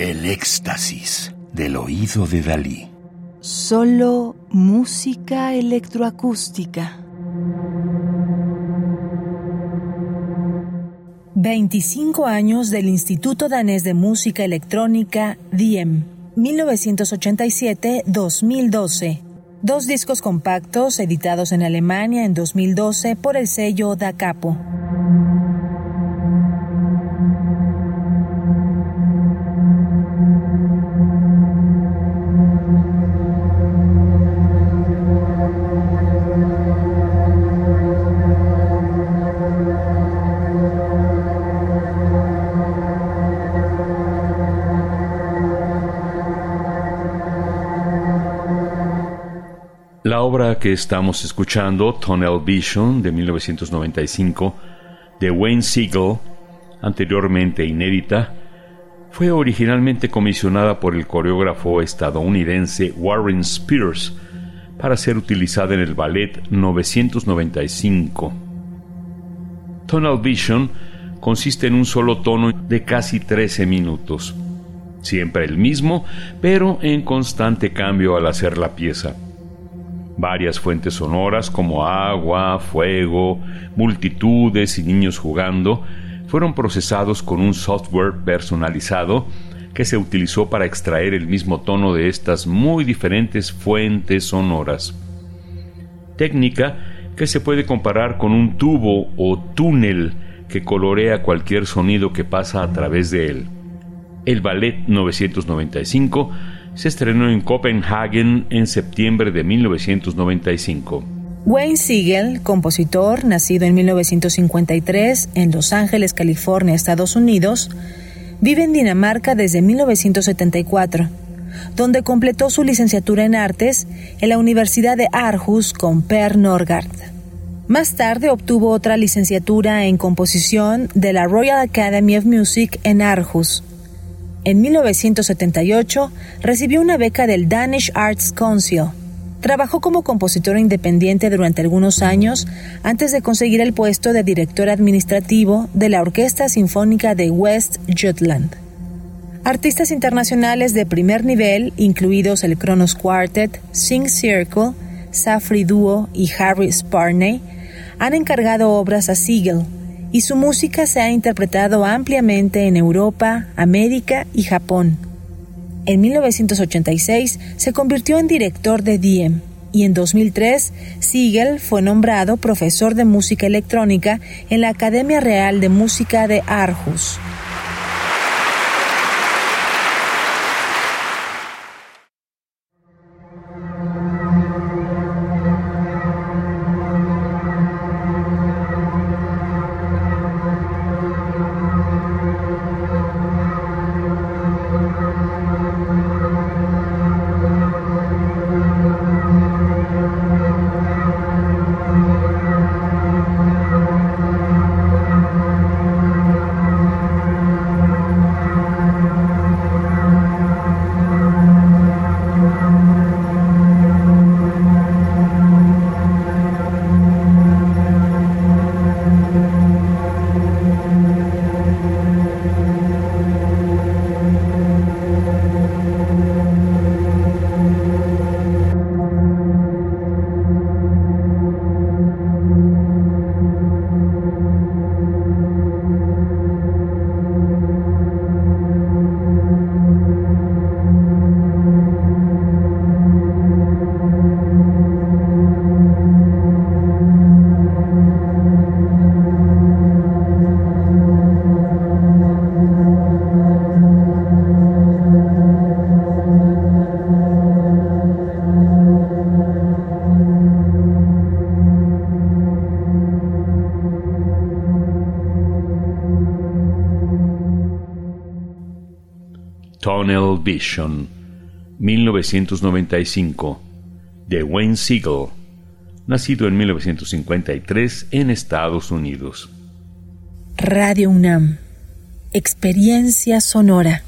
El éxtasis del oído de Dalí. Solo música electroacústica. 25 años del Instituto Danés de Música Electrónica DIEM, 1987-2012. Dos discos compactos editados en Alemania en 2012 por el sello Da Capo. Obra que estamos escuchando, Tunnel Vision, de 1995, de Wayne Siegel, anteriormente inédita, fue originalmente comisionada por el coreógrafo estadounidense Warren Spears para ser utilizada en el ballet 995. Tunnel Vision consiste en un solo tono de casi 13 minutos, siempre el mismo, pero en constante cambio al hacer la pieza. Varias fuentes sonoras como agua, fuego, multitudes y niños jugando fueron procesados con un software personalizado que se utilizó para extraer el mismo tono de estas muy diferentes fuentes sonoras. Técnica que se puede comparar con un tubo o túnel que colorea cualquier sonido que pasa a través de él. El Ballet 995 se estrenó en Copenhagen en septiembre de 1995. Wayne Siegel, compositor, nacido en 1953 en Los Ángeles, California, Estados Unidos, vive en Dinamarca desde 1974, donde completó su licenciatura en artes en la Universidad de Aarhus con Per Norgard. Más tarde obtuvo otra licenciatura en composición de la Royal Academy of Music en Aarhus en 1978 recibió una beca del Danish Arts Council. Trabajó como compositor independiente durante algunos años antes de conseguir el puesto de director administrativo de la Orquesta Sinfónica de West Jutland. Artistas internacionales de primer nivel, incluidos el Kronos Quartet, Sing Circle, Safri Duo y Harry Sparney, han encargado obras a Siegel, y su música se ha interpretado ampliamente en Europa, América y Japón. En 1986 se convirtió en director de Diem y en 2003 Siegel fue nombrado profesor de música electrónica en la Academia Real de Música de Aarhus. Tunnel Vision, 1995, de Wayne Siegel, nacido en 1953 en Estados Unidos. Radio UNAM, experiencia sonora.